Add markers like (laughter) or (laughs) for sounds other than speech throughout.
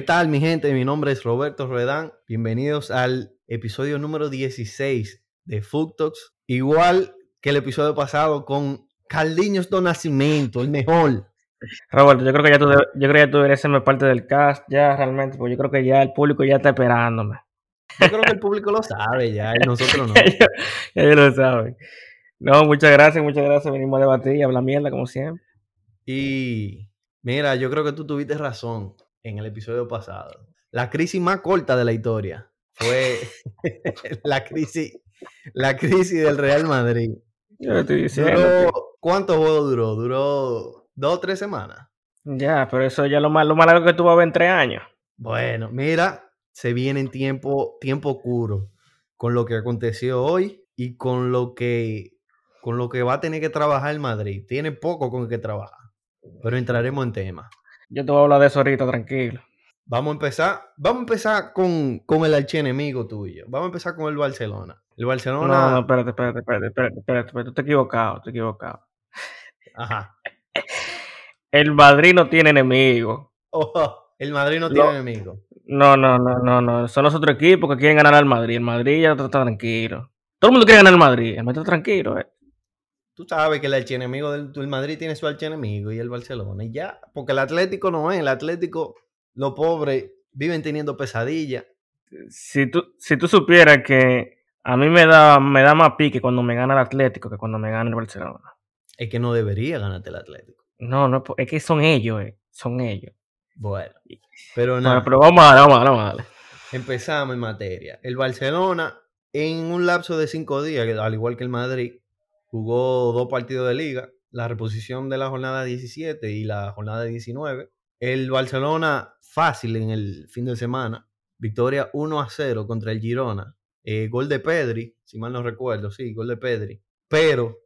¿Qué tal, mi gente? Mi nombre es Roberto Ruedán. Bienvenidos al episodio número 16 de Food Talks. Igual que el episodio pasado con Carliños do Nascimento, el mejor. Roberto, yo creo que ya tú, yo creo que ya tú deberías serme parte del cast ya realmente, porque yo creo que ya el público ya está esperándome. Yo creo que el público lo sabe ya y nosotros no. (laughs) Ellos, ellos lo saben. No, muchas gracias, muchas gracias. Venimos a debatir y hablar mierda como siempre. Y mira, yo creo que tú tuviste razón en el episodio pasado. La crisis más corta de la historia fue (laughs) la crisis, la crisis del Real Madrid. Yo estoy diciendo. Duró, ¿Cuántos juegos duró? Duró dos o tres semanas. Ya, pero eso ya lo más, lo más largo que ver en tres años. Bueno, mira, se viene en tiempo, tiempo oscuro con lo que aconteció hoy y con lo que con lo que va a tener que trabajar el Madrid. Tiene poco con que trabajar, pero entraremos en tema. Yo te voy a hablar de eso ahorita, tranquilo. Vamos a empezar, vamos a empezar con, con el archienemigo tuyo. Vamos a empezar con el Barcelona. El No, Barcelona, no, espérate, espérate, espérate, espérate, espérate, espérate, tú estás equivocado, estás equivocado. ajá. (laughs) El Madrid no tiene enemigo. Ojo, el Madrid no Lo- tiene enemigo. No, no, no, no, no. Son los otros equipos que quieren ganar al Madrid. El Madrid ya está tranquilo. Todo el mundo quiere ganar al Madrid. El Madrid está tranquilo, eh. Tú sabes que el archienemigo del, del Madrid tiene su archienemigo y el Barcelona. Y ya, porque el Atlético no es. El Atlético, los pobres, viven teniendo pesadillas. Si tú, si tú supieras que a mí me da, me da más pique cuando me gana el Atlético que cuando me gana el Barcelona. Es que no debería ganarte el Atlético. No, no, es que son ellos, eh. Son ellos. Bueno, pero Bueno, nada, pero vamos a vamos a vamos a empezamos en materia. El Barcelona, en un lapso de cinco días, al igual que el Madrid, jugó dos partidos de liga, la reposición de la jornada 17 y la jornada 19. El Barcelona, fácil en el fin de semana, victoria 1 a 0 contra el Girona. Eh, gol de Pedri, si mal no recuerdo, sí, gol de Pedri. Pero,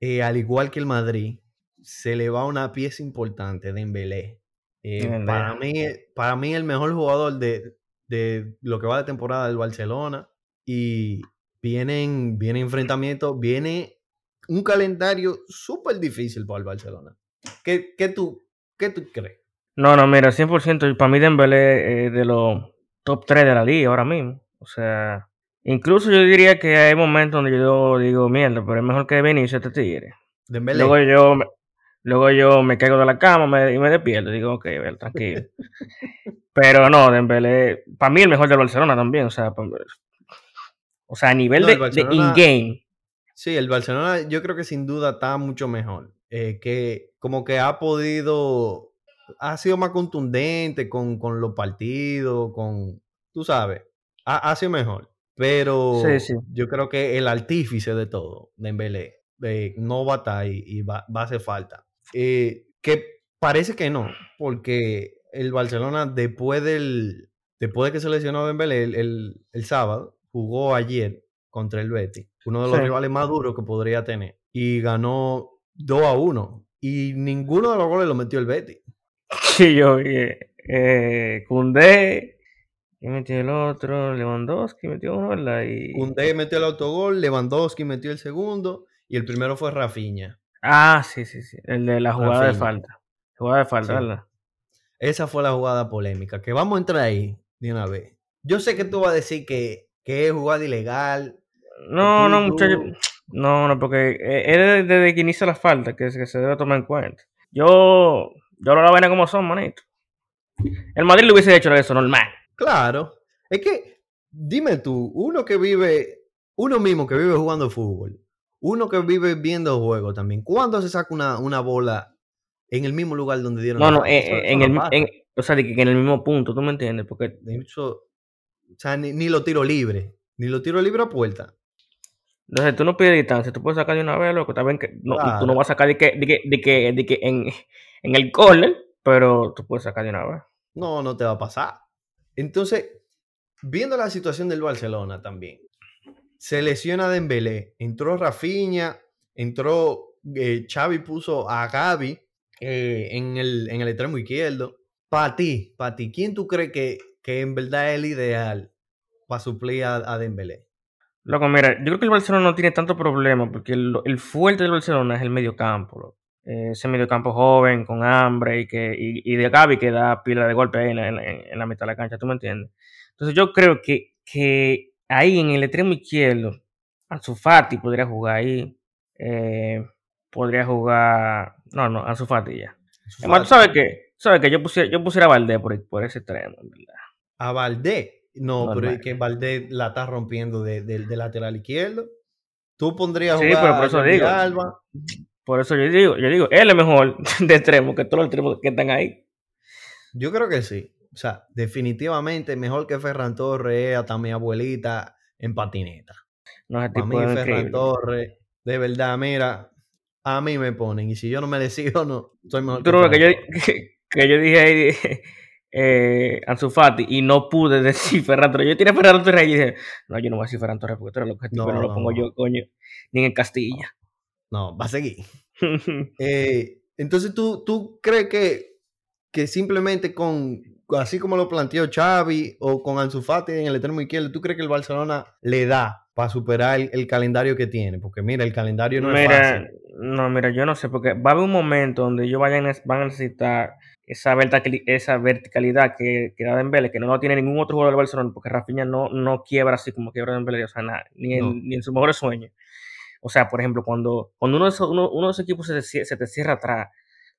eh, al igual que el Madrid, se le va una pieza importante, Dembélé. Eh, Dembélé. para, mí, para mí, el mejor jugador de, de lo que va de temporada del Barcelona. Y vienen, viene enfrentamientos, viene un calendario súper difícil para el Barcelona. ¿Qué, qué tú, ¿Qué tú crees? No, no, mira, 100%. Para mí Dembélé es de los top 3 de la liga ahora mismo. O sea, incluso yo diría que hay momentos donde yo digo, mierda, pero es mejor que Vinicius este tigre. Dembélé. Luego yo, luego yo me caigo de la cama me- y me despierto. Digo, ok, ver, tranquilo. (laughs) Pero no, Dembélé, para mí el mejor del Barcelona también. O sea, o sea a nivel No, de, de in-game. Sí, el Barcelona yo creo que sin duda está mucho mejor. Eh, que como que ha podido, ha sido más contundente con, con los partidos, con, tú sabes, ha, ha sido mejor. Pero Sí, sí. yo creo que el artífice de todo, Dembélé, eh, no va a estar y, y va, va a hacer falta. Eh, que parece que no, porque el Barcelona después del, después de que se lesionó Dembélé el, el, el sábado, jugó ayer contra el Betis, uno de los Sí. rivales más duros que podría tener, y ganó 2 a 1. Y ninguno de los goles lo metió el Betis. (laughs) Sí, yo vi. eh, Koundé, y metió el otro, Lewandowski metió uno, ¿verdad? Y... Koundé metió el autogol, Lewandowski metió el segundo, y el primero fue Rafinha. Ah, sí, sí, sí. El de la jugada de falta. Jugada de falta, Sí. ¿verdad? Esa fue la jugada polémica. Que vamos a entrar ahí de una vez. Yo sé que tú vas a decir que, que es jugada ilegal. No, no, tú- muchacho. No, no, porque eh, es desde, que inicia la falta que, se- que se debe tomar en cuenta. Yo, yo lo la vaina como son, manito. El Madrid le hubiese hecho eso normal. Claro. Es que, dime tú, uno que vive, uno mismo que vive jugando fútbol, uno que vive viendo juegos también, ¿cuándo se saca una, una bola en el mismo lugar donde dieron No, la no, eh, eh, en no el, pasa. en, o sea, que en el mismo punto, ¿tú me entiendes? Porque De hecho, o sea, ni, ni lo tiro libre, ni lo tiro libre a puerta. Entonces tú no pides distancia, tú puedes sacar de una vez, loco, bien que no, Claro. tú no vas a sacar de que, de que, de que, de que en, en el corner, pero tú puedes sacar de una vez. No, no te va a pasar. Entonces, viendo la situación del Barcelona también, se lesiona Dembélé, entró Rafinha, entró eh, Xavi puso a Gaby eh, en, el, en el extremo izquierdo. Para ti, para ti, ¿quién tú crees que, que en verdad es el ideal para suplir a, a Dembélé? Loco, mira, yo creo que el Barcelona no tiene tanto problema porque el, el fuerte del Barcelona es el mediocampo. loco. eh, ese mediocampo joven, con hambre, y que y, de Gaby que da pila de golpe ahí en, en, la mitad de la cancha, ¿tú me entiendes? Entonces yo creo que, que ahí en el extremo izquierdo, Ansu Fati podría jugar ahí, eh, podría jugar, no, no, Ansu Fati ya. Además, ¿tú sabes qué? ¿Sabes que Yo pusiera, yo pusiera a Valdés por, por ese extremo, en verdad. ¿A Valdés? No, pero es que Valdés la está rompiendo de, de, lateral izquierdo. Tú pondrías sí, pero por eso digo, Por eso yo digo, yo digo, él es mejor (laughs) de extremo que todos los extremos que están ahí. Yo creo que sí. O sea, definitivamente mejor que Ferran Torres, hasta mi abuelita en patineta. No, es tipo Para Ferran Torres, de verdad, mira, a mí me ponen. Y si yo no me (laughs) decido, no, soy mejor que, que, yo, (laughs) que, yo dije ahí, eh, Ansu Fati, y no pude (laughs) decir Ferran Torres. Yo tiré Ferran Torres y dije, no, yo no voy a decir Ferran Torres porque tú eres lo que no, no lo pongo yo, coño, ni en Castilla. No, va a seguir. (laughs) eh, entonces, ¿tú, ¿tú crees que, que simplemente con, así como lo planteó Xavi o con Ansu Fati en el extremo izquierdo, ¿tú crees que el Barcelona le da para superar el, calendario que tiene? Porque mira, el calendario no es fácil. No, mira, yo no sé, porque va a haber un momento donde ellos vayan, van a necesitar esa, esa verticalidad que, que da Dembélé, que no lo tiene ningún otro jugador del Barcelona, porque Rafinha no, no quiebra así como quiebra Dembélé, o sea, nada, ni, en, ni en sus mejores sueños. O sea, por ejemplo, cuando, cuando uno, de esos, uno, de esos equipos se, se, te cierra atrás,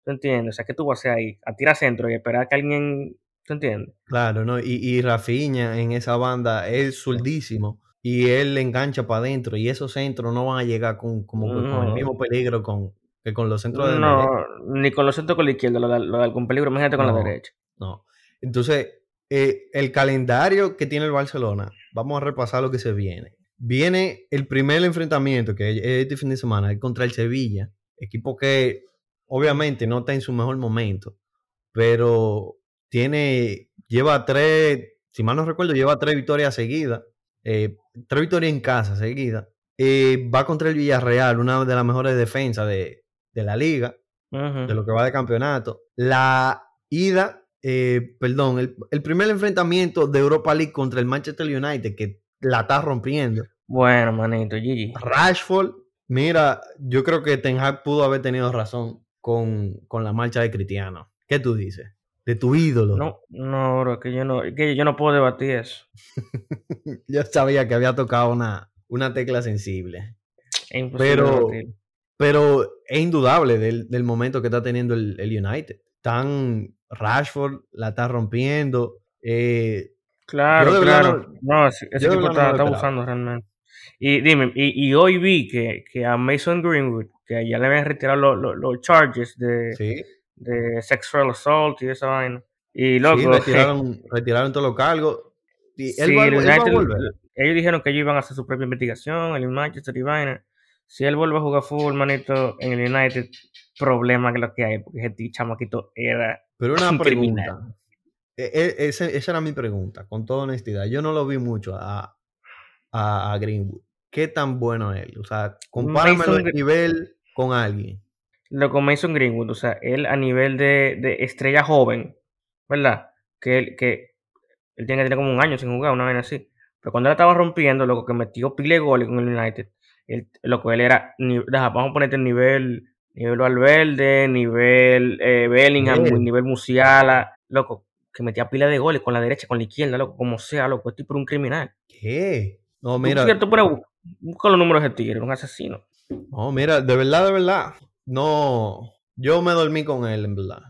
¿tú entiendes? O sea, ¿qué tú vas a hacer ahí? A tirar centro y esperar que alguien ¿Tú entiendes? Claro, ¿no? Y, y Rafinha en esa banda es zurdísimo y él le engancha para adentro y esos centros no van a llegar con, como, con el mismo peligro con, que con los centros de No, ni con los centros con la izquierda, lo da, con peligro, imagínate con la derecha. No. Entonces, eh, el calendario que tiene el Barcelona, vamos a repasar lo que se viene. Viene el primer enfrentamiento, que es este fin de semana, contra el Sevilla, equipo que obviamente no está en su mejor momento, pero tiene, lleva tres, si mal no recuerdo, lleva tres victorias seguidas, eh, tres victorias en casa seguidas. Eh, va contra el Villarreal, una de las mejores defensas de, la liga, de lo que va de campeonato. La ida, eh, perdón, el, primer enfrentamiento de Europa League contra el Manchester United, que la está rompiendo. Bueno, manito, Gigi. Rashford, mira, yo creo que Ten Hag pudo haber tenido razón con, con la marcha de Cristiano. ¿Qué tú dices? de tu ídolo. No, no, bro, que yo no, que yo no puedo debatir eso. (laughs) yo sabía que había tocado una, una tecla sensible. pero, pero es indudable del, momento que está teniendo el, United. Tan Rashford la está rompiendo. Eh, claro, claro. No, ese, equipo está, abusando realmente. Y dime, y, hoy vi que, que, a Mason Greenwood, que ya le habían retirado los charges de, ¿Sí? de sexual assault y esa vaina. Y luego retiraron, retiraron todos los cargos. Y él, va, a volver. Ellos dijeron que ellos iban a hacer su propia investigación, el Manchester y vaina. Si él vuelve a jugar fútbol, manito, en el United, problema que lo que hay, porque ese chamaquito era. Pero una pregunta. E, e, esa, era mi pregunta, con toda honestidad. Yo no lo vi mucho a, a, Greenwood. ¿Qué tan bueno es él? O sea, compáramelo el nivel con alguien lo con Mason Greenwood, o sea, él a nivel de, de estrella joven, ¿verdad? Que él, que él tiene que tener como un año sin jugar, una vez así. Pero cuando él estaba rompiendo, lo que metió pile goles con el United, lo que él era, vamos a ponerte el nivel, nivel Valverde, nivel eh, Bellingham, nivel Musiala, loco, que metía pila de goles con la derecha, con la izquierda, loco, como sea, loco, estoy por un criminal. ¿Qué? No, mira. Cierto, pero busca los números de tigre, un asesino. No, mira, de verdad, de verdad no, yo me dormí con él, en verdad,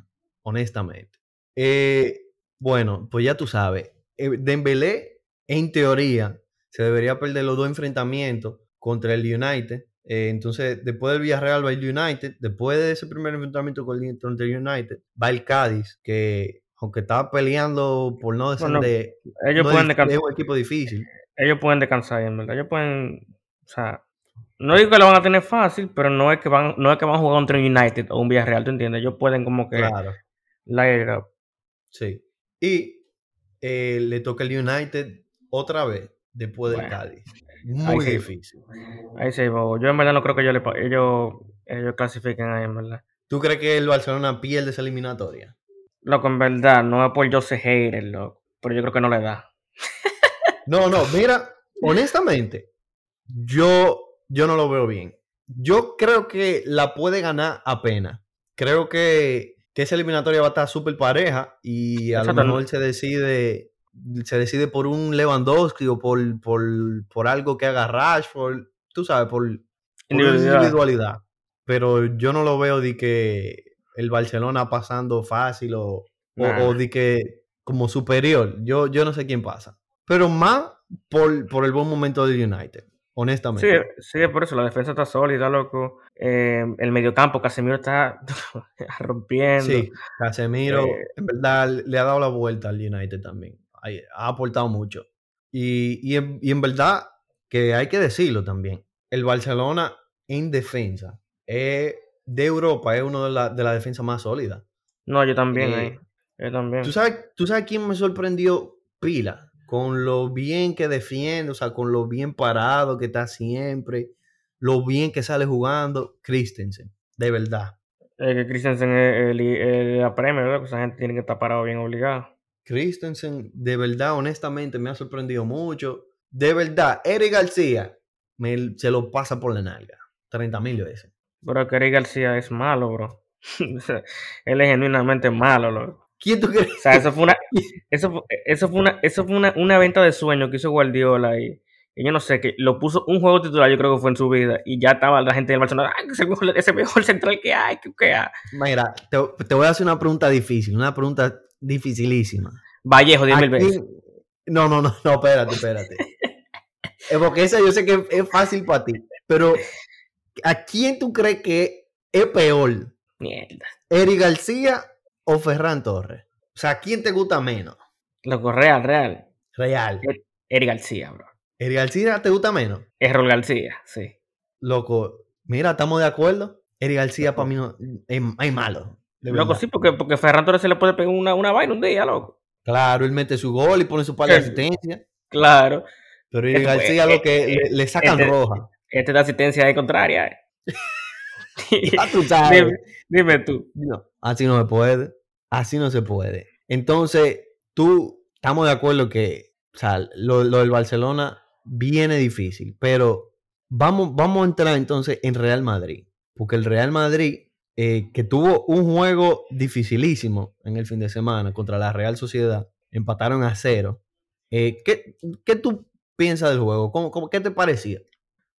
honestamente. Eh, bueno, pues ya tú sabes, eh, Dembélé, en teoría, se debería perder los dos enfrentamientos contra el United. Eh, entonces, después del Villarreal va el United. Después de ese primer enfrentamiento contra el United, va el Cádiz, que aunque estaba peleando por no descender, ellos pueden es, es un equipo difícil. Ellos pueden descansar, en verdad. Ellos pueden, o sea, no digo que lo van a tener fácil, pero no es que van, no es que van a jugar contra un United o un Villarreal, ¿tú entiendes? Ellos pueden como que claro. light up. Sí. Y eh, le toca el United otra vez después del Cádiz. Muy difícil. Ahí sí, Yo en verdad no creo que ellos, le, ellos, ellos clasifiquen ahí, en verdad. ¿Tú crees que el Barcelona pierde esa eliminatoria? Loco, en verdad, no es por Jose Hayter, loco. Pero yo creo que no le da. (laughs) no, no, mira, honestamente, yo yo no lo veo bien. Yo creo que la puede ganar apenas. creo que, que esa eliminatoria va a estar súper pareja y a Exacto. lo mejor se decide, se decide por un Lewandowski o por, por, por algo que haga Rashford, tú sabes, por, Individualidad. individualidad. Pero yo no lo veo de que el Barcelona pasando fácil o, o- Nah. o de que como superior. Yo, yo no sé quién pasa. Pero más por, por el buen momento del United, Sí, honestamente. sí, es por eso, la defensa está sólida, loco. Eh, el mediocampo, Casemiro está (laughs) rompiendo. Sí, Casemiro, Eh, en verdad, le ha dado la vuelta al United también. Ha aportado mucho. Y, y en, y en verdad, que hay que decirlo también, el Barcelona en defensa es, de Europa es uno de la, de la defensa más sólida. No, yo también Eh. Yo también. ¿Tú sabes, ¿Tú sabes quién me sorprendió pila? Con lo bien que defiende, o sea, con lo bien parado que está siempre, lo bien que sale jugando, Christensen, de verdad. Eh, que Christensen es el, el- la Premier, loco. Esa gente tiene que estar parado bien obligado. Christensen, de verdad, honestamente, me ha sorprendido mucho. De verdad, Eric García me, se lo pasa por la nalga. 30 mil veces. Pero que Eric García es malo, bro. (laughs) Él es genuinamente malo, loco. ¿Quién tú crees? O sea, eso fue una, (laughs) eso fue, eso fue una, eso fue una, una venta de sueño que hizo Guardiola y, y yo no sé, que lo puso un juego titular, yo creo que fue en su vida, y ya estaba la gente del Barcelona, ay, es el mejor, ese mejor central que hay, que, que hay. Mira, te, te voy a hacer una pregunta difícil, una pregunta dificilísima. Vallejo, diez ¿A mil veces. quién- No, no, no, no, espérate, espérate. Es porque esa yo sé que es fácil para ti, pero ¿a quién tú crees que es peor? Mierda. ¿Eric García o Ferran Torres? O sea, ¿a quién te gusta menos? Loco, real, real. Real. Eric García, bro. ¿Eric García te gusta menos? Errol García, sí. Loco, mira, estamos de acuerdo. Eric García para mí no, es, es malo. Loco, sí, porque, porque Ferran Torres se le puede pegar una, una vaina un día, loco. Claro, él mete su gol y pone su par de Sí. asistencias. Claro. Pero Este- García lo que le, le sacan este- roja. Este es de asistencia de contraria. eh. Ya (laughs) tú sabes. dime, dime tú. No, así no se puede. Así no se puede. Entonces, tú, estamos de acuerdo que, o sea, lo, lo del Barcelona viene difícil, pero vamos, vamos a entrar entonces en Real Madrid. Porque el Real Madrid, eh, que tuvo un juego dificilísimo en el fin de semana contra la Real Sociedad, empataron a cero. Eh, ¿qué, qué tú piensas del juego? ¿Cómo, cómo, ¿Qué te parecía?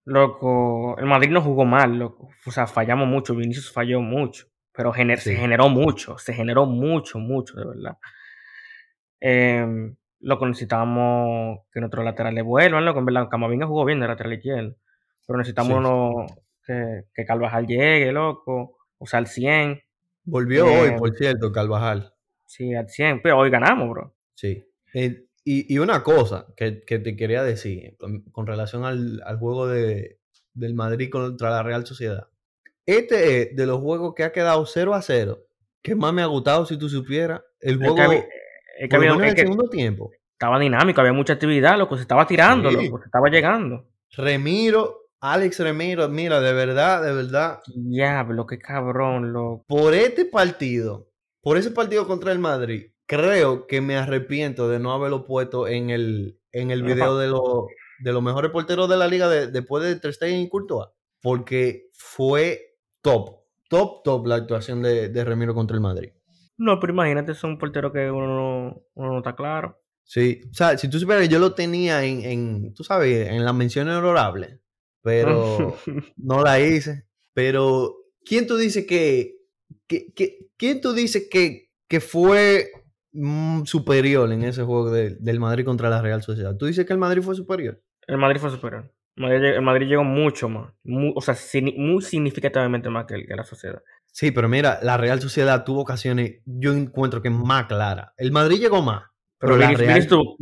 Loco, el Madrid no jugó mal, loco. O sea, fallamos mucho, Vinicius falló mucho. Pero gener- Sí. se generó mucho, se generó mucho, mucho, de verdad. Em, loco, necesitábamos que nuestros laterales vuelvan, loco. En verdad, Camavinga jugó bien de lateral izquierdo. Pero necesitamos Sí. uno que, que Carvajal llegue, loco. O sea, al 100. Volvió Eh, hoy, por cierto, Carvajal. Sí, al 100. Pero hoy ganamos, bro. Sí. Eh, y, y una cosa que, que te quería decir con, con relación al, al juego de, del Madrid contra la Real Sociedad. Este es de los juegos que ha quedado 0 a 0, que más me ha gustado si tú supieras. El Es juego, que, había- es que había- es el que segundo tiempo. estaba dinámico, había mucha actividad, loco. Se estaba tirando, Sí. loco. Se estaba llegando. Remiro, Alex Remiro, mira, de verdad, de verdad, Diablo, qué cabrón, loco. por este partido, por ese partido contra el Madrid, creo que me arrepiento de no haberlo puesto en el, en el video de, los de los mejores porteros de la liga de- después de Ter Stegen y Courtois, porque fue top, top, top la actuación de, de Remiro contra el Madrid. No, pero imagínate, es un portero que uno no, uno no está claro. Sí, o sea, si tú supieras que yo lo tenía en, en tú sabes, en las menciones honorables, pero (laughs) no la hice. Pero, ¿quién tú dices que, que, que- quién tú dices que, que fue mm, superior en ese juego de- del Madrid contra la Real Sociedad? ¿Tú dices que el Madrid fue superior? el Madrid fue superior. El Madrid, lleg- el Madrid llegó mucho más. o sea, muy significativamente más que, el- que la sociedad. Sí, pero mira, la Real Sociedad tuvo ocasiones, yo encuentro que más claras. El Madrid llegó más, Pero pero Vinicius, Real... Vinicius tuvo,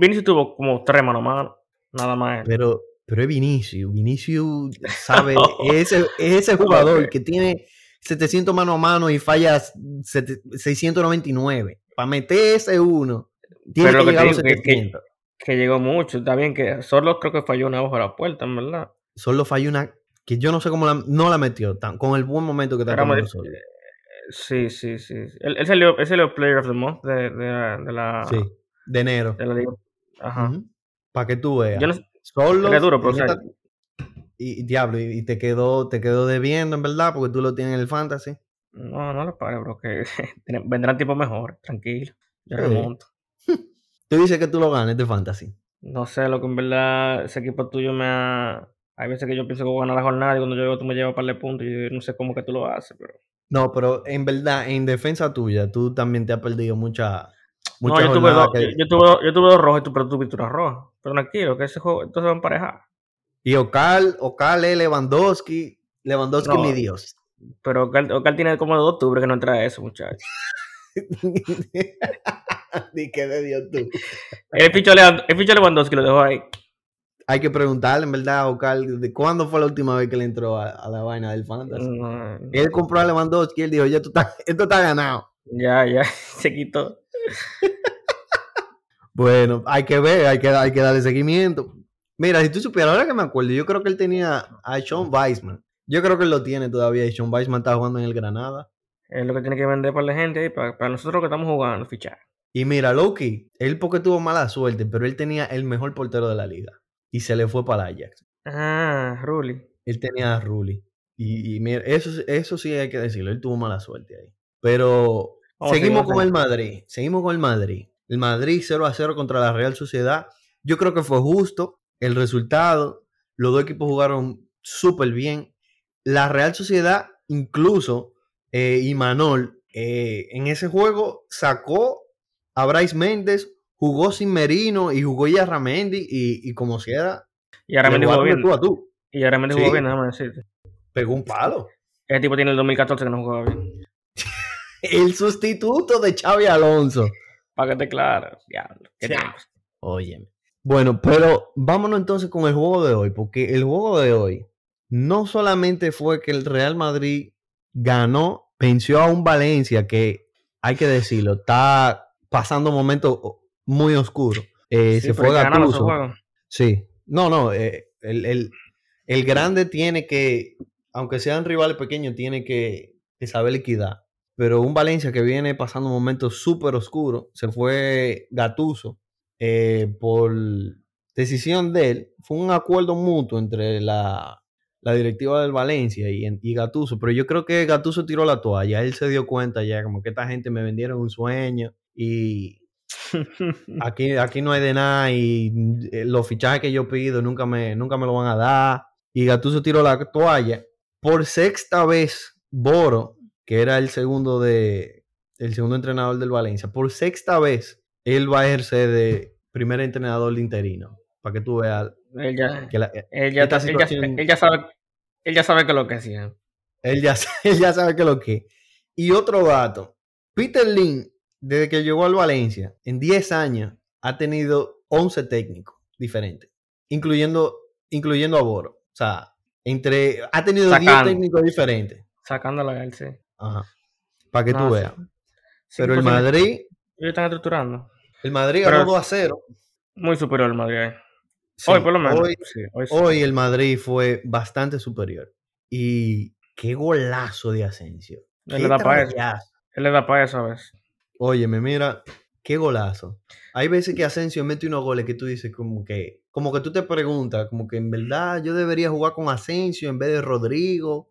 Vinicius como tres mano a mano. Nada más. Pero, pero es Vinicius. Vinicius sabe, (laughs) es ese, es ese jugador que tiene 700 mano a mano y falla sete- 699. Para meter ese uno, tiene Pero que llegar a los digo que- que- 700. Que llegó mucho. Está bien que solo creo que falló una bajo la puerta, en verdad. Solo falló una que yo no sé cómo la, no la metió tan, con el buen momento que está muy- Solo. Sí, sí, sí. Él, él salió, él salió Player of the Month de, de la, de la, Sí, de enero. de la. Ajá. Para que tú veas. Yo no Solo Era duro, pero, esta- y, y diablo, y, y te quedó, te quedó debiendo, en verdad, porque tú lo tienes en el fantasy. No, no lo pares, bro, que (laughs) vendrán tiempos mejores, tranquilo. Yo Sí. remonto. (laughs) Tú dices que tú lo ganes de fantasy. No sé, lo que en verdad ese equipo tuyo me ha... Hay veces que yo pienso que voy a ganar la jornada y cuando yo veo tú me llevas para el punto y yo no sé cómo que tú lo haces, pero... No, pero en verdad, en defensa tuya, tú también te has perdido mucha. No, yo tuve, dos, que- yo, tuve, dos- yo tuve dos rojos y tú, pero tú tuviste una roja. Pero tranquilo, que ese juego, entonces va a emparejar. Y Ocal, Ocal es Lewandowski. Lewandowski, No. mi Dios. Pero Ocal, Ocal tiene como de octubre que no entra a eso, muchacho. (laughs) Ni que de Dios tú. El Levan- el ficho Lewandowski lo dejó ahí. Hay que preguntarle, en verdad, a Ocal, de cuándo fue la última vez que le entró a, a la vaina del fantasy. No, Él compró a Lewandowski y él dijo, ya esto está, esto está ganado. ya, ya, (laughs) se quitó. Bueno, hay que ver, hay que, hay que darle seguimiento. Mira, si tú supieras, ahora que me acuerdo, yo creo que él tenía a Sean Weisman. Yo creo que él lo tiene todavía y Sean Weisman está jugando en el Granada. Es lo que tiene que vender para la gente ahí, para, para nosotros que estamos jugando, fichar. Y mira, Loki, él porque tuvo mala suerte, pero él tenía el mejor portero de la liga. Y se le fue para el Ajax. Ah, Ruli. Él tenía a Rulli. Y, y mira, eso, eso sí hay que decirlo, él tuvo mala suerte ahí. Pero Vamos seguimos con el Madrid. Seguimos con el Madrid. El Madrid 0 a 0 contra la Real Sociedad. Yo creo que fue justo el resultado. Los dos equipos jugaron súper bien. La Real Sociedad, incluso, eh, y Manol, eh, en ese juego sacó a Bryce Méndez, jugó sin Merino y jugó ya Ramendi. Y, y como si era. Y ahora me le dijo jugaron de bien. tú a tú. Y dijo Sí. bien, déjame decirte. Pegó un palo. Ese tipo tiene el 2014 que no jugaba bien. El sustituto de Xavi Alonso. Para que te claro. Diablo. Óyeme. Bueno, pero vámonos entonces con el juego de hoy, porque el juego de hoy no solamente fue que el Real Madrid ganó, venció a un Valencia que, hay que decirlo, está pasando momentos muy oscuros. Eh, Sí, se fue Gattuso. Sí. No, no, eh, el, el- el grande tiene que, aunque sean rivales pequeños, tiene que, que saber liquidar. Pero un Valencia que viene pasando momentos súper oscuros, se fue Gatuso por decisión de él. Fue un acuerdo mutuo entre la, la directiva del Valencia y, y Gatuso. Pero yo creo que Gatuso tiró la toalla. Él se dio cuenta ya, como que esta gente me vendieron un sueño y (laughs) aquí, aquí no hay de nada y eh, los fichajes que yo pido nunca me, nunca me lo van a dar. Y Gattuso tiró la toalla. Por sexta vez, Boro, que era el segundo de el segundo entrenador del Valencia, por sexta vez él va a ejercer de primer entrenador de interino. Para que tú veas Él ya, que la- él ya, esta él ya- situación- él ya sabe, él ya sabe que es lo que hacía. él, ya, (laughs) él ya sabe que lo que. Y otro dato, Peter Lin, desde que llegó al Valencia, en 10 años, ha tenido 11 técnicos diferentes, incluyendo, incluyendo a Boro. O sea, entre, ha tenido 10 Sacando. técnicos diferentes. Sacándola a él, sí. Ajá. Para que No, tú veas. Sí, Pero el Madrid, Ellos están estructurando. el Madrid ganó 2 a 0. Muy superior el Madrid. Sí, hoy, por lo menos. Hoy, Sí, hoy sí. hoy el Madrid fue bastante superior. Y qué golazo de Asensio. Él le da para eso. Él le da para eso a veces. Óyeme, mira, qué golazo. Hay veces que Asensio mete unos goles que tú dices como que, como que tú te preguntas, como que en verdad yo debería jugar con Asensio en vez de Rodrigo,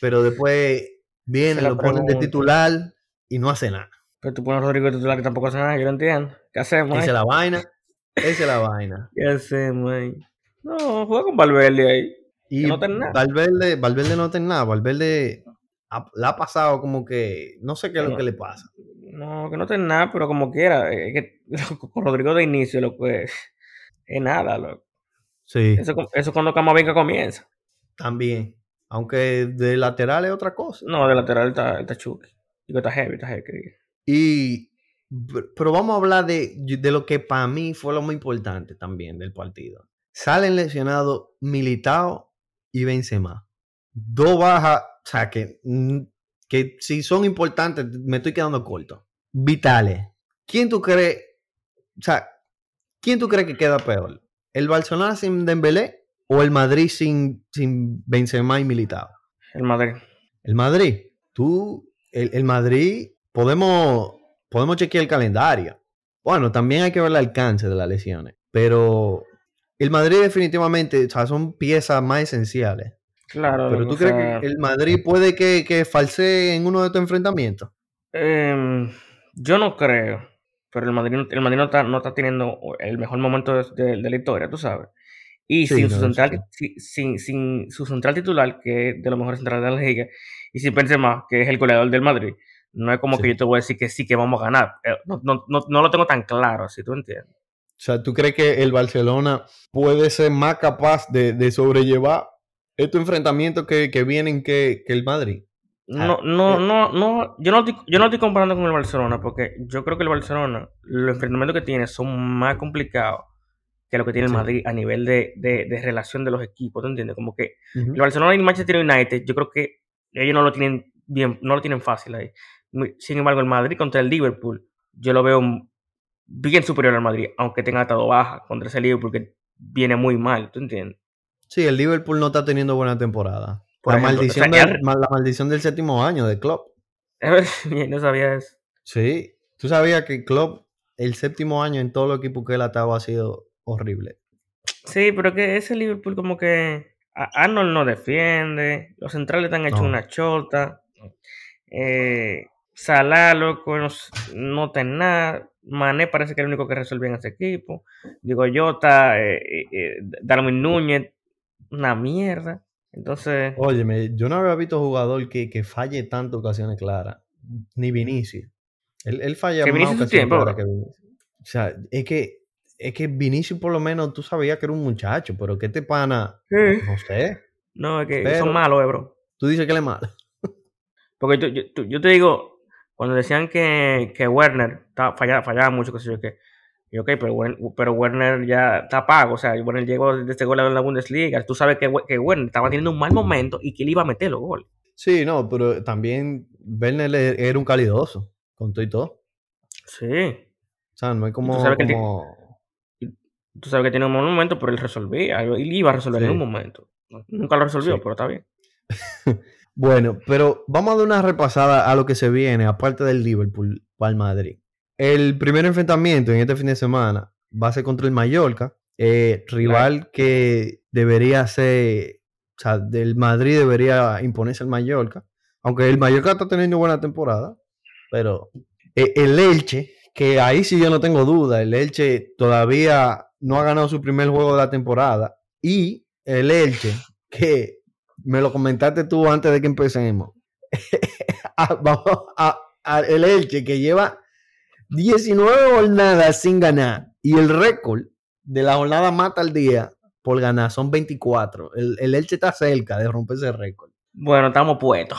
pero después viene, lo ponen de titular y no hace nada. Pero tú pones a Rodrigo de titular que tampoco hace nada, yo lo entiendo. ¿Qué hacemos? Esa es la vaina, esa es la vaina. (laughs) ¿Qué hacemos ahí? No, juega con Valverde ahí. Y no ten nada. Valverde, Valverde no tiene nada, Valverde ha- la ha pasado como que, no sé qué es lo No. que le pasa. No, que no tiene nada, pero como quiera. Es que (laughs) con Rodrigo de inicio, lo que es nada, loco. Sí, Eso, eso es cuando Camavinga comienza. también. Aunque de lateral es otra cosa. No, de lateral está, está chuki. Digo, está heavy, está heavy. Y, pero vamos a hablar de, de lo que para mí fue lo más importante también del partido. Salen lesionados Militao y Benzema. Dos bajas, o sea, que, mm, que si son importantes, me estoy quedando corto. Vitales. ¿Quién tú crees, o sea, quién tú crees que queda peor? ¿El Barcelona sin Dembélé o el Madrid sin, sin Benzema y Militao? El Madrid. El Madrid, tú, el, el Madrid, podemos, podemos chequear el calendario. Bueno, también hay que ver el alcance de las lesiones. Pero el Madrid definitivamente, o sea, son piezas más esenciales. Claro. Pero tú crees sea, que el Madrid puede que, que falsee en uno de estos enfrentamientos. em, yo no creo. Pero el Madrid, no- el Madrid no, está, no está teniendo el mejor momento de, de- de la historia, tú sabes. Y Sí, sin su no, central, si- sin, sin su central titular, que es de los mejores centrales de la liga, y sin Benzema, que es el goleador del Madrid, no es como Sí. que yo te voy a decir que sí, que vamos a ganar. Eh, No, no, no, no lo tengo tan claro, si tú entiendes. O sea, ¿tú crees que el Barcelona puede ser más capaz de, de sobrellevar estos enfrentamientos que, que vienen que, que el Madrid? No, Ah, no, eh. no, no, yo no, estoy, yo no estoy comparando con el Barcelona, porque yo creo que el Barcelona, los enfrentamientos que tiene son más complicados que lo que tiene el Sí. Madrid a nivel de, de, de relación de los equipos, ¿tú entiendes? Como que el Barcelona y el Manchester United, yo creo que ellos no lo tienen bien, no lo tienen fácil ahí. Sin embargo, el Madrid contra el Liverpool, yo lo veo bien superior al Madrid, aunque tenga estado baja contra ese Liverpool que viene muy mal, ¿tú entiendes? Sí, el Liverpool no está teniendo buena temporada. Por la, ejemplo, maldición o sea, del, el- la maldición del séptimo año de Klopp. (laughs) No sabía eso. Sí, tú sabías que Klopp, el séptimo año en todo los equipos que él ha estado ha sido horrible. Sí, pero que ese Liverpool como que Arnold no defiende, los centrales están hechos No. una chota, eh, Salah, loco, no, no está en nada, Mané parece que es el único que resuelve en ese equipo, digo Jota, eh, eh, eh, Darwin Núñez, una mierda, entonces, Óyeme, yo no había visto jugador que, que falle tantas ocasiones claras. Ni Vinicius. Él, él falla Que más ocasiones claras que Vinicius. O sea, es que, es que Vinicius por lo menos tú sabías que era un muchacho, pero que este pana, no sé. no, es que Pero- son malos, eh, bro. Tú dices que él es malo. (laughs) Porque yo, yo- tú- yo te digo, cuando decían que, que Werner fallaba, fallaba mucho, qué sé yo qué. Y ok, pero, pero Werner ya está pago. O sea, Werner llegó desde este gol en la Bundesliga. Tú sabes que, que Werner estaba teniendo un mal momento y que él iba a meter los goles. Sí, no, pero también Werner era un calidoso, con todo y todo. Sí. O sea, no es como... sabes que como... Tú sabes que tiene un momento, pero él resolvía. Él iba a resolver Sí. en un momento. Nunca lo resolvió, Sí. pero está bien. (laughs) Bueno, pero vamos a dar una repasada a lo que se viene, aparte del Liverpool para el Madrid. El primer enfrentamiento en este fin de semana va a ser contra el Mallorca, eh, rival que debería ser, o sea, del Madrid debería imponerse al Mallorca, aunque el Mallorca está teniendo buena temporada, pero eh, el Elche, que ahí sí yo no tengo duda, el Elche todavía no ha ganado su primer juego de la temporada y el Elche, que me lo comentaste tú antes de que empecemos. (laughs) Ah, Vamos a, a el Elche que lleva 19 jornadas sin ganar y el récord de la jornada mata al día por ganar son 24. El, el Elche está cerca de romper ese récord. Bueno, estamos puestos.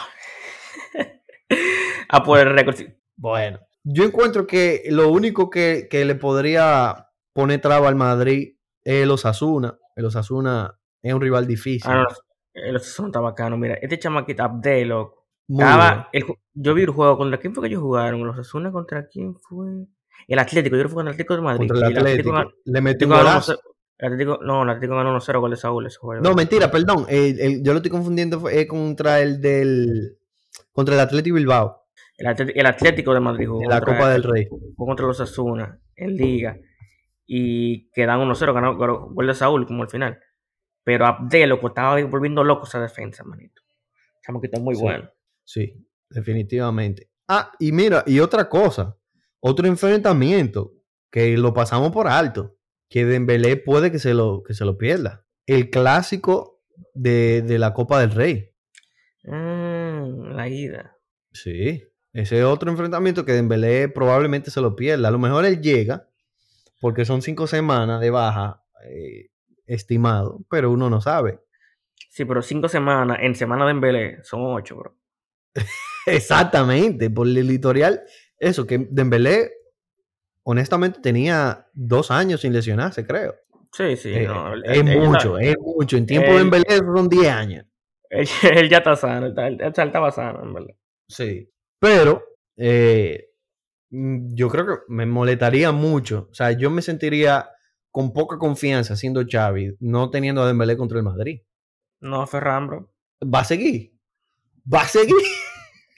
(laughs) a por el récord. sí. Bueno, yo encuentro que lo único que, que le podría poner traba al Madrid es el Osasuna. El Osasuna es un rival difícil. Ah, no, el Osasuna está bacano. Mira, este chamaquito Abdel, loco. Estaba el yo vi el juego contra quién fue que ellos jugaron, los Asuna contra quién fue. El Atlético, yo creo que fue contra el Atlético de Madrid. Contra el Atlético. Le metió un golazo. 1-0. El Atlético, no, el Atlético ganó 1-0 gol de Saúl ese juego. No, mentira, perdón. El- el- yo lo estoy confundiendo fue, contra el del. Contra el Atlético Bilbao. El Atlético, el Atlético de Madrid jugó En la Copa del Rey. jugó contra los Asuna en Liga. Y quedan 1-0, ganó gol de Saúl como al final. Pero Abdel, loco, estaba volviendo loco esa defensa, manito. Chamaquito muy Sí. bueno. Sí, definitivamente. Ah, y mira, y otra cosa. Otro enfrentamiento que lo pasamos por alto. Que Dembélé puede que se lo, que se lo pierda. El clásico de, de la Copa del Rey. Mm, la ida. Sí, ese es otro enfrentamiento que Dembélé probablemente se lo pierda. A lo mejor él llega, porque son cinco semanas de baja eh, estimado, pero uno no sabe. Sí, pero cinco semanas, en semana de Embele, son ocho, bro. (laughs) Exactamente, por el editorial, eso, que Dembélé honestamente tenía dos años sin lesionarse, creo. Sí, sí, Eh, no. es él- él- mucho, es mucho. En tiempo él- de Dembélé son 10 años. (laughs) Él, ya está sano, él, estaba sano, en verdad. Sí. Pero eh, yo creo que me molestaría mucho. O sea, yo me sentiría con poca confianza siendo Xavi, no teniendo a Dembélé contra el Madrid. No, Ferran, bro. Va a seguir. Va a seguir. (laughs)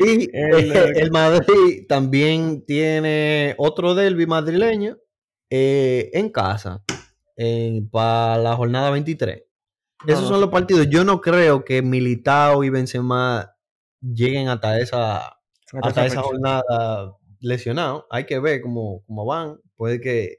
y (laughs) El- eh, el Madrid también tiene otro derby madrileño eh, en casa para la jornada 23. No, Esos no son los partidos. Yo no creo que Militao y Benzema lleguen hasta esa. Hasta esa jornada lesionados. Hay que ver cómo, cómo van. Puede que,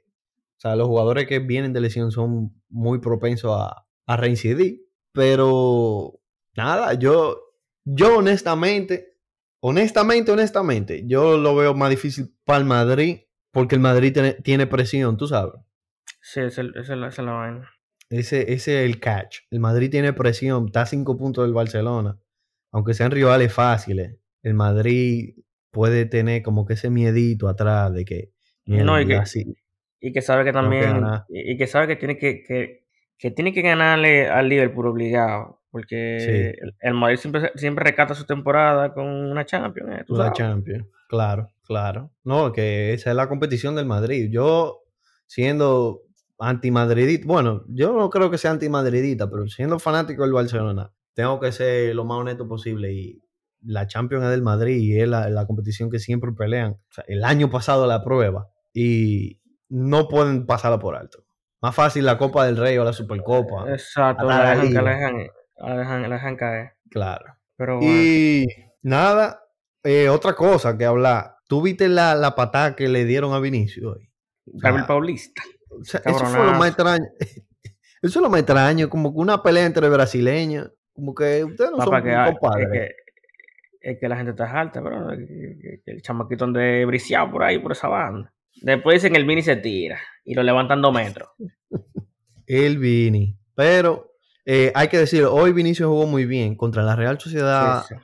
o sea, los jugadores que vienen de lesión son muy propensos a, a reincidir. Pero nada, yo, yo honestamente, honestamente, honestamente, yo lo veo más difícil para el Madrid porque el Madrid tiene, tiene presión, tú sabes. Sí, esa es, la, es la vaina. Ese, ese es el catch. El Madrid tiene presión, está a cinco puntos del Barcelona. Aunque sean rivales fáciles, el Madrid puede tener como que ese miedito atrás de que. No, y que- Y que sabe que también. y, que sabe que tiene que, que, que tiene que ganarle al Liverpool obligado. Porque Sí. el, el Madrid siempre, siempre recata su temporada con una Champions. eh, sabes. Champions. Claro, claro. No, que esa es la competición del Madrid. Yo, siendo antimadridita, bueno, yo no creo que sea antimadridita, pero siendo fanático del Barcelona, tengo que ser lo más honesto posible. Y la Champions es del Madrid y es la, la competición que siempre pelean. O sea, el año pasado la prueba y no pueden pasarla por alto. Más fácil la Copa del Rey o la Supercopa. Exacto, la la dejan, la liga. dejan, la dejan, la dejan caer. Claro. Pero bueno. Y nada, eh, otra cosa que hablar. ¿Tú viste la, la patada que le dieron a Vinicius hoy? Gabriel Paulista. O sea, eso fue lo más extraño. (laughs) Eso es lo más extraño, como que una pelea entre brasileños. Como que ustedes no Papá, son que, compadres. es, que, es que la gente está alta, pero que el chamaquito ande briseado por ahí, por esa banda. Después dicen el Vini se tira y lo levantan dos metros. (laughs) El Vini. Pero eh, hay que decir, hoy Vinicius jugó muy bien. Contra la Real Sociedad Sí, sí.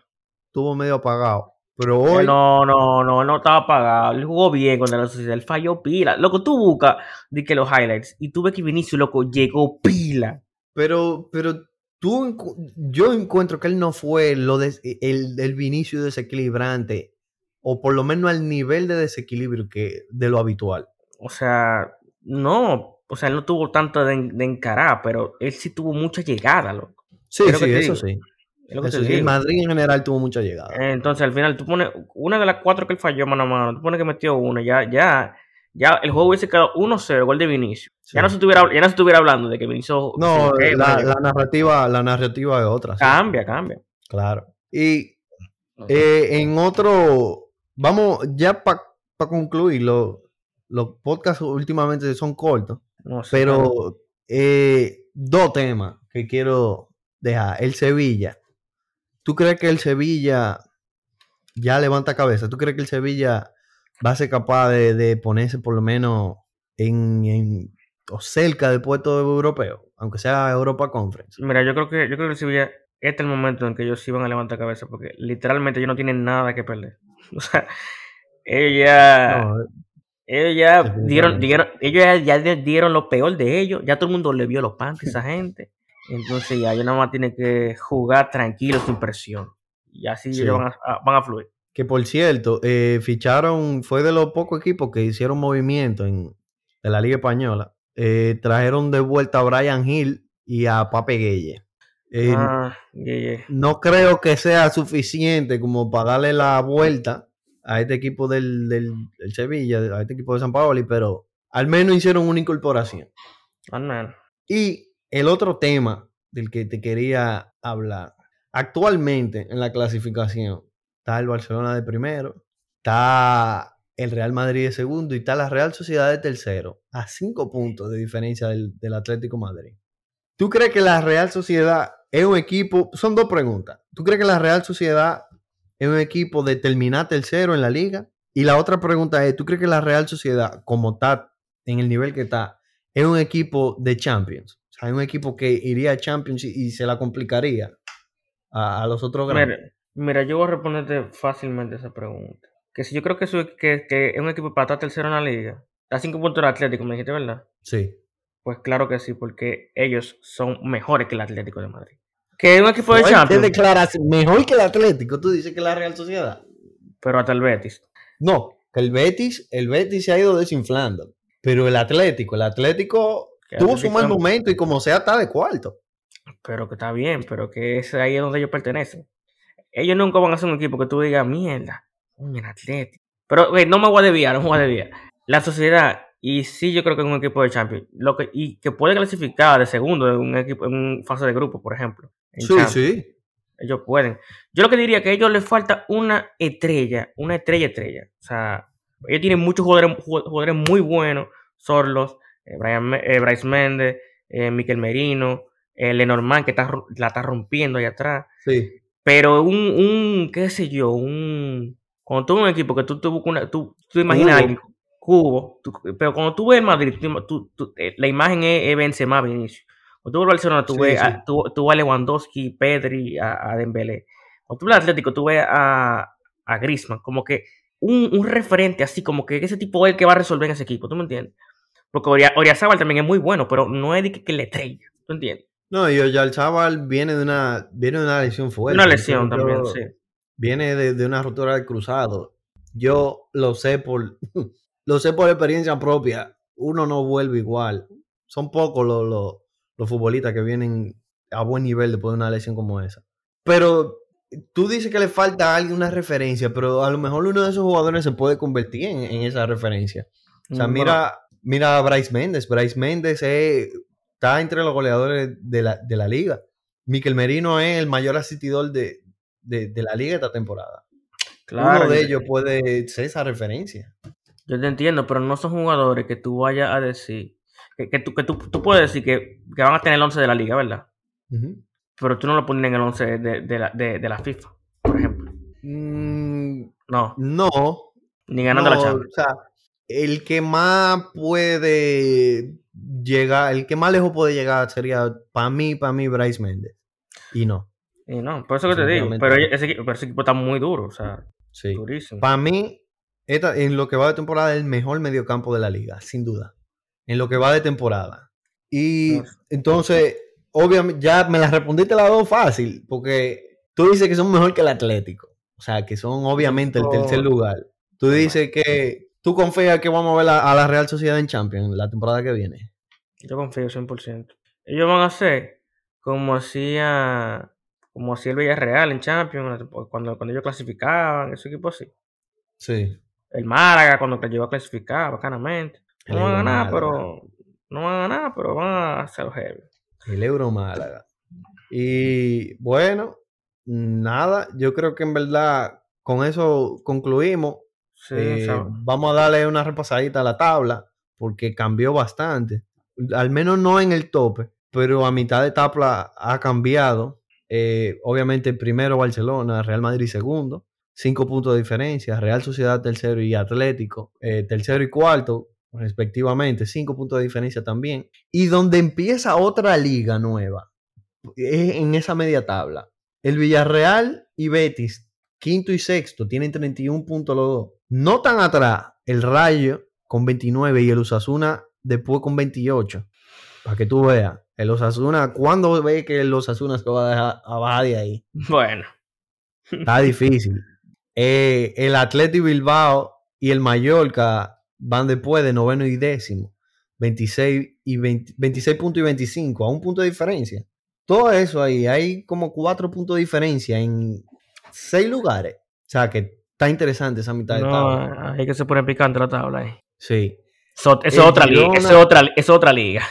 estuvo medio apagado. Pero Que hoy. No, no, no, no estaba apagado. Él jugó bien contra la sociedad. Él falló pila. Loco, tú buscas di que los highlights y tú ves que Vinicius, loco, llegó pila. Pero, pero tú, yo encuentro que él no fue lo de, el, el desequilibrante, o por lo menos al nivel de desequilibrio que de lo habitual. O sea, no. O sea, él no tuvo tanto de, de encarar, pero él sí tuvo mucha llegada, loco. Sí, sí, eso digo. sí. Eso sí. Madrid en general tuvo mucha llegada. Entonces, al final, tú pones una de las cuatro que él falló mano a mano, tú pones que metió una, ya, ya, ya el juego hubiese quedado 1-0, gol de Vinicius. Sí. Ya, no se estuviera, ya no se estuviera hablando de que Vinicius. No, la, narrativa, la narrativa es otra. sí. cambia, cambia. Claro. Y eh, en otro, vamos, ya para concluir, lo- los podcasts últimamente son cortos. No sé, claro. Pero eh, dos temas que quiero dejar. El Sevilla. ¿Tú crees que el Sevilla ya levanta cabeza? ¿Tú crees que el Sevilla va a ser capaz de, de ponerse por lo menos en, en- o cerca del puesto europeo? Aunque sea Europa Conference. Mira, yo creo que yo creo que Sevilla, este es el momento en que ellos van a levantar cabeza, porque literalmente ellos no tienen nada que perder. (laughs) O sea, ellos ya, No, ellos ya dieron, dieron, ellos ya, ya di- dieron lo peor de ellos, ya todo el mundo le vio los panties a esa (laughs) gente. Entonces ya ellos nada más tienen que jugar tranquilos sin presión. Y así Sí. ellos van a, a- van a fluir. Que por cierto, eh, ficharon, fue de los pocos equipos que hicieron movimiento en, de la Liga Española. Eh, trajeron de vuelta a Brian Hill y a Pape Gueye. Eh, ah, yeah. No creo que sea suficiente como para darle la vuelta a este equipo del, del, del Sevilla, a este equipo de San Paoli, pero al menos hicieron una incorporación. Ah. Y el otro tema del que te quería hablar, actualmente en la clasificación está el Barcelona de primero, está el Real Madrid de segundo y está la Real Sociedad de tercero, a cinco puntos de diferencia del, del Atlético Madrid. ¿Tú crees que la Real Sociedad es un equipo? Son dos preguntas. ¿Tú crees que la Real Sociedad es un equipo de terminar tercero en la liga? Y la otra pregunta es, ¿tú crees que la Real Sociedad, como está en el nivel que está, es un equipo de Champions? O sea, es un equipo que iría a Champions y, y se la complicaría a, a los otros grandes. Mira, mira, yo voy a responderte fácilmente esa pregunta. Que si yo creo que, eso- que, que es un equipo para estar tercero en la liga, a cinco puntos del Atlético, me dijiste, ¿verdad? Sí. Pues claro que sí, porque ellos son mejores que el Atlético de Madrid. Que es un equipo de Champions, declaración. Mejor que el Atlético, tú dices que la Real Sociedad. pero hasta el Betis. No, que el Betis, el Betis se ha ido desinflando. Pero el Atlético, el Atlético tuvo su mal momento y como sea está de cuarto. Pero que está bien, pero que es ahí donde ellos pertenecen. Ellos nunca van a ser un equipo que tú digas, mierda, un Atlético. Pero no me voy a desviar, no me voy a desviar. La sociedad Y sí, yo creo que es un equipo de Champions. Lo que, y que puede clasificar de segundo en un equipo, en un fase de grupo, por ejemplo. Sí, sí. Ellos pueden. Yo lo que diría que a ellos les falta una estrella, una estrella estrella. O sea, ellos tienen muchos jugadores, jugadores muy buenos. Sorlos, eh, Brian, eh, Bryce Méndez, eh, Miquel Merino, eh, Lenormand, que está, la está rompiendo ahí atrás. Sí. Pero un, un, qué sé yo, un... Cuando tú ves un equipo que tú, tú, una, tú, tú imaginas cubo, pero cuando tú ves Madrid, tú, eh, la imagen es, es Benzema, Vinicius. Cuando tú ves Barcelona, tú ves A, tú, tú a Lewandowski, Pedri, a, a, Dembélé. Cuando tú ves Atlético, tú ves a, a Griezmann, como que un, un, referente así, como que ese tipo es el que va a resolver en ese equipo, ¿tú me entiendes? Porque Oriazábal también es muy bueno, pero no es de que, que le estrella, ¿tú entiendes? No, y Oyarzábal viene de una, viene de una lesión fuerte. Una lesión también, sí. Viene de, de una rotura del cruzado. Yo lo sé por (laughs) lo sé por experiencia propia, uno no vuelve igual. Son pocos los, los, los, futbolistas que vienen a buen nivel después de una lesión como esa. Pero tú dices que le falta a alguien una referencia, pero a lo mejor uno de esos jugadores se puede convertir en, en esa referencia. O sea, mira, mira a Bryce Méndez. Bryce Méndez es, está entre los goleadores de la, de la liga. Miquel Merino es el mayor asistidor de, de, de la liga esta temporada. Claro, Uno de ellos puede ser esa referencia. Yo te entiendo, pero no son jugadores que tú vayas a decir. Que, que, tú, que tú, tú, puedes decir que, que, van a tener el 11 de la liga, ¿verdad? Uh -huh. Pero tú no lo pones en el 11 de, de, la, de, de la, FIFA, por ejemplo. Mm, no. No. Ni ganando no, la Champions. O sea, el que más puede llegar, el que más lejos puede llegar sería para mí, para mí, Bryce Méndez. Y no. Y no, por eso que te digo. Pero ese, pero ese equipo está muy duro, o sea, sí. durísimo. Para mí, esta, en lo que va de temporada, es el mejor mediocampo de la liga, sin duda. En lo que va de temporada. Y no. entonces, obviamente, ya me la respondiste las dos fácil, porque tú dices que son mejor que el Atlético. O sea, que son obviamente el tercer lugar. Tú dices que tú confías que vamos a ver a, a la Real Sociedad en Champions la temporada que viene. Yo confío 100%. Ellos van a hacer como hacía como hacía el Villarreal en Champions, cuando, cuando ellos clasificaban, ese equipo así. Sí el Málaga cuando llegó a clasificar bacanamente. No van a ganar, pero no van a ganar, pero van a ser heavy. El Euro Málaga. Y bueno, nada, yo creo que en verdad con eso concluimos. Sí, eh, vamos a darle una repasadita a la tabla porque cambió bastante. Al menos no en el tope, pero a mitad de tabla ha cambiado. Eh, obviamente primero Barcelona, Real Madrid segundo cinco puntos de diferencia. Real Sociedad tercero y Atlético eh, tercero y cuarto, respectivamente, cinco puntos de diferencia también. Y donde empieza otra liga nueva, es en esa media tabla. El Villarreal y Betis, quinto y sexto, tienen 31 puntos los dos. No tan atrás, el Rayo con 29 y el Usasuna después con 28. Para que tú veas, el Osasuna, ¿cuándo ve que el Osasuna se va a, dejar, a bajar de ahí? (laughs) Bueno. Está difícil. Eh, el Atlético Bilbao y el Mallorca van después de noveno y décimo. 26, y 20, 26 puntos y 25, a un punto de diferencia. Todo eso ahí, hay como cuatro puntos de diferencia en seis lugares. O sea que está interesante esa mitad no, de tabla. Hay que se pone picante la tabla ahí. Sí. So, eso es otra liga. Eso es otra, es otra liga.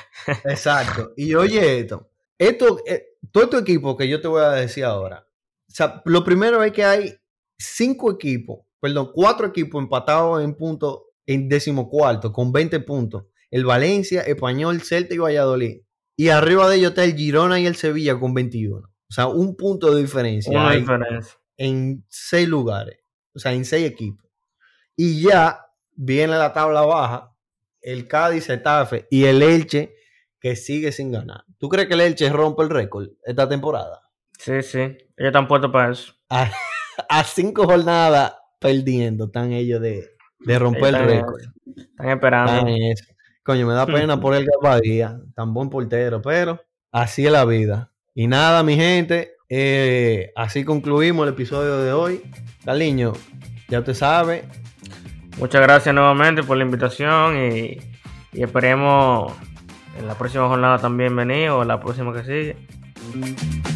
Exacto. Y oye esto. Esto, eh, todo tu equipo que yo te voy a decir ahora. O sea, lo primero es que hay cinco equipos, perdón, cuatro equipos empatados en puntos en décimo cuarto con 20 puntos. El Valencia, Español, Celta y Valladolid. Y arriba de ellos está el Girona y el Sevilla con 21. O sea, un punto de diferencia. Una diferencia. En seis lugares. O sea, en seis equipos. Y ya viene la tabla baja. El Cádiz, Etafe y el Elche que sigue sin ganar. ¿Tú crees que el Elche rompe el récord esta temporada? Sí, sí. Ellos están puestos para eso. a cinco jornadas perdiendo, están ellos de, de romper el récord. Están esperando. Están Coño, me da pena por el Gabadía, tan buen portero, pero así es la vida. Y nada, mi gente, eh, así concluimos el episodio de hoy. Cariño, ya usted sabe. Muchas gracias nuevamente por la invitación y, y esperemos en la próxima jornada también venir o la próxima que sigue.